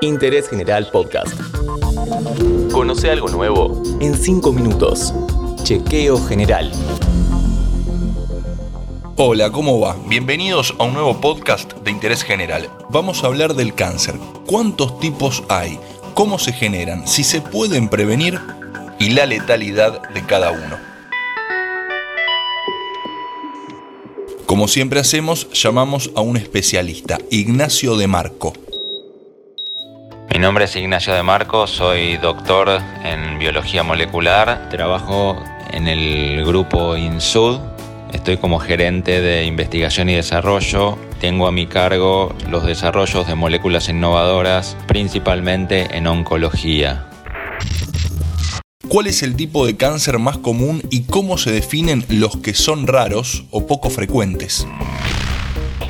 Interés General Podcast. Conoce algo nuevo en 5 minutos. Chequeo General. Hola, ¿cómo va? Bienvenidos a un nuevo podcast de Interés General. Vamos a hablar del cáncer. ¿Cuántos tipos hay? ¿Cómo se generan? ¿Si se pueden prevenir? Y la letalidad de cada uno. Como siempre hacemos, llamamos a un especialista, Ignacio de Marco. Mi nombre es Ignacio de Marco, soy doctor en biología molecular, trabajo en el grupo INSUD, estoy como gerente de investigación y desarrollo, tengo a mi cargo los desarrollos de moléculas innovadoras, principalmente en oncología. ¿Cuál es el tipo de cáncer más común y cómo se definen los que son raros o poco frecuentes?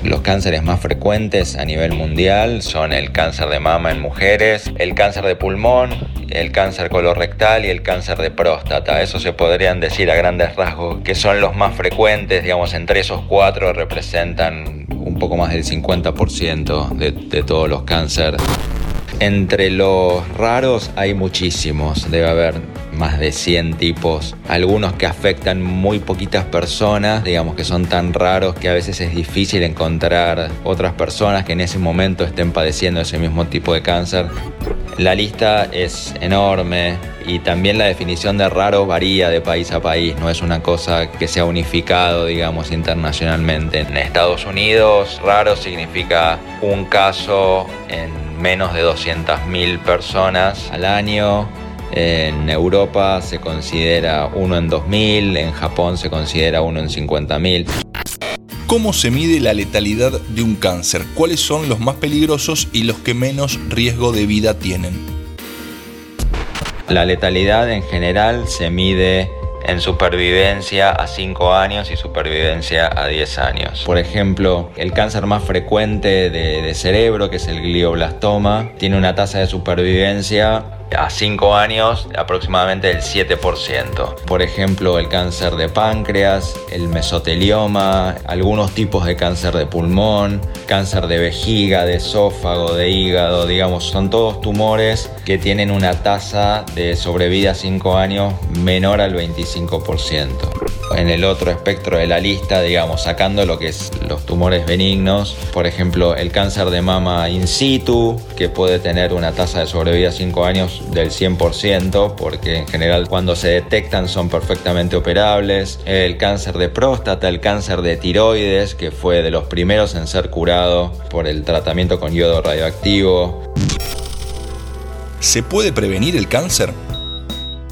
Los cánceres más frecuentes a nivel mundial son el cáncer de mama en mujeres, el cáncer de pulmón, el cáncer colorectal y el cáncer de próstata. Eso se podrían decir a grandes rasgos que son los más frecuentes, digamos, entre esos cuatro representan un poco más del 50% de, de todos los cánceres. Entre los raros hay muchísimos, debe haber más de 100 tipos, algunos que afectan muy poquitas personas, digamos que son tan raros que a veces es difícil encontrar otras personas que en ese momento estén padeciendo ese mismo tipo de cáncer. La lista es enorme y también la definición de raro varía de país a país, no es una cosa que sea unificado, digamos, internacionalmente. En Estados Unidos, raro significa un caso en menos de 200.000 personas al año. En Europa se considera uno en 2.000, en Japón se considera uno en 50.000. ¿Cómo se mide la letalidad de un cáncer? ¿Cuáles son los más peligrosos y los que menos riesgo de vida tienen? La letalidad en general se mide en supervivencia a 5 años y supervivencia a 10 años. Por ejemplo, el cáncer más frecuente de, de cerebro, que es el glioblastoma, tiene una tasa de supervivencia a 5 años aproximadamente el 7%. Por ejemplo, el cáncer de páncreas, el mesotelioma, algunos tipos de cáncer de pulmón, cáncer de vejiga, de esófago, de hígado, digamos, son todos tumores que tienen una tasa de sobrevida a 5 años menor al 25%. En el otro espectro de la lista, digamos, sacando lo que es los tumores benignos, por ejemplo, el cáncer de mama in situ, que puede tener una tasa de sobrevida a 5 años del 100%, porque en general cuando se detectan son perfectamente operables. El cáncer de próstata, el cáncer de tiroides, que fue de los primeros en ser curado por el tratamiento con yodo radioactivo. ¿Se puede prevenir el cáncer?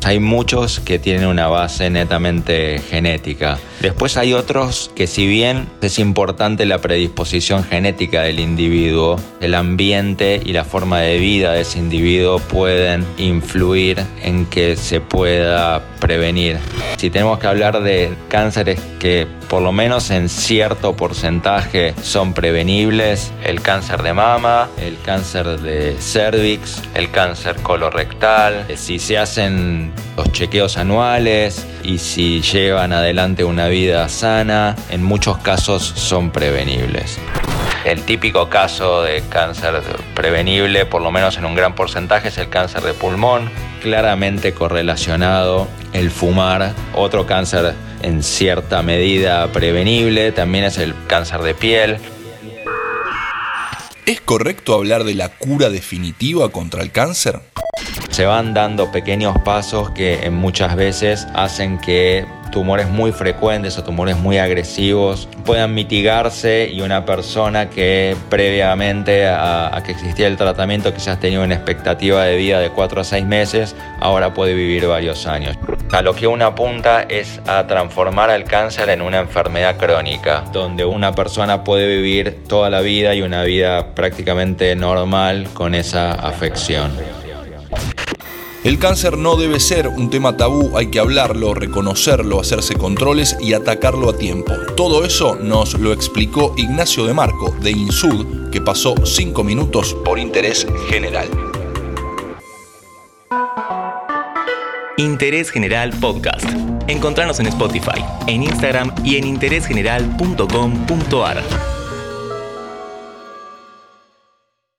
Hay muchos que tienen una base netamente genética. Después hay otros que si bien es importante la predisposición genética del individuo, el ambiente y la forma de vida de ese individuo pueden influir en que se pueda prevenir. Si tenemos que hablar de cánceres que por lo menos en cierto porcentaje son prevenibles, el cáncer de mama, el cáncer de cervix, el cáncer colorectal, si se hacen los chequeos anuales y si llevan adelante una vida sana, en muchos casos son prevenibles. El típico caso de cáncer prevenible, por lo menos en un gran porcentaje, es el cáncer de pulmón, claramente correlacionado el fumar. Otro cáncer en cierta medida prevenible también es el cáncer de piel. ¿Es correcto hablar de la cura definitiva contra el cáncer? Se van dando pequeños pasos que en muchas veces hacen que tumores muy frecuentes o tumores muy agresivos puedan mitigarse y una persona que previamente a, que existía el tratamiento quizás tenía una expectativa de vida de 4 a 6 meses, ahora puede vivir varios años. A lo que uno apunta es a transformar al cáncer en una enfermedad crónica, donde una persona puede vivir toda la vida y una vida prácticamente normal con esa afección. El cáncer no debe ser un tema tabú, hay que hablarlo, reconocerlo, hacerse controles y atacarlo a tiempo. Todo eso nos lo explicó Ignacio de Marco, de INSUD, que pasó 5 minutos por interés general. Interés General Podcast. Encontrarnos en Spotify, en Instagram y en interésgeneral.com.ar.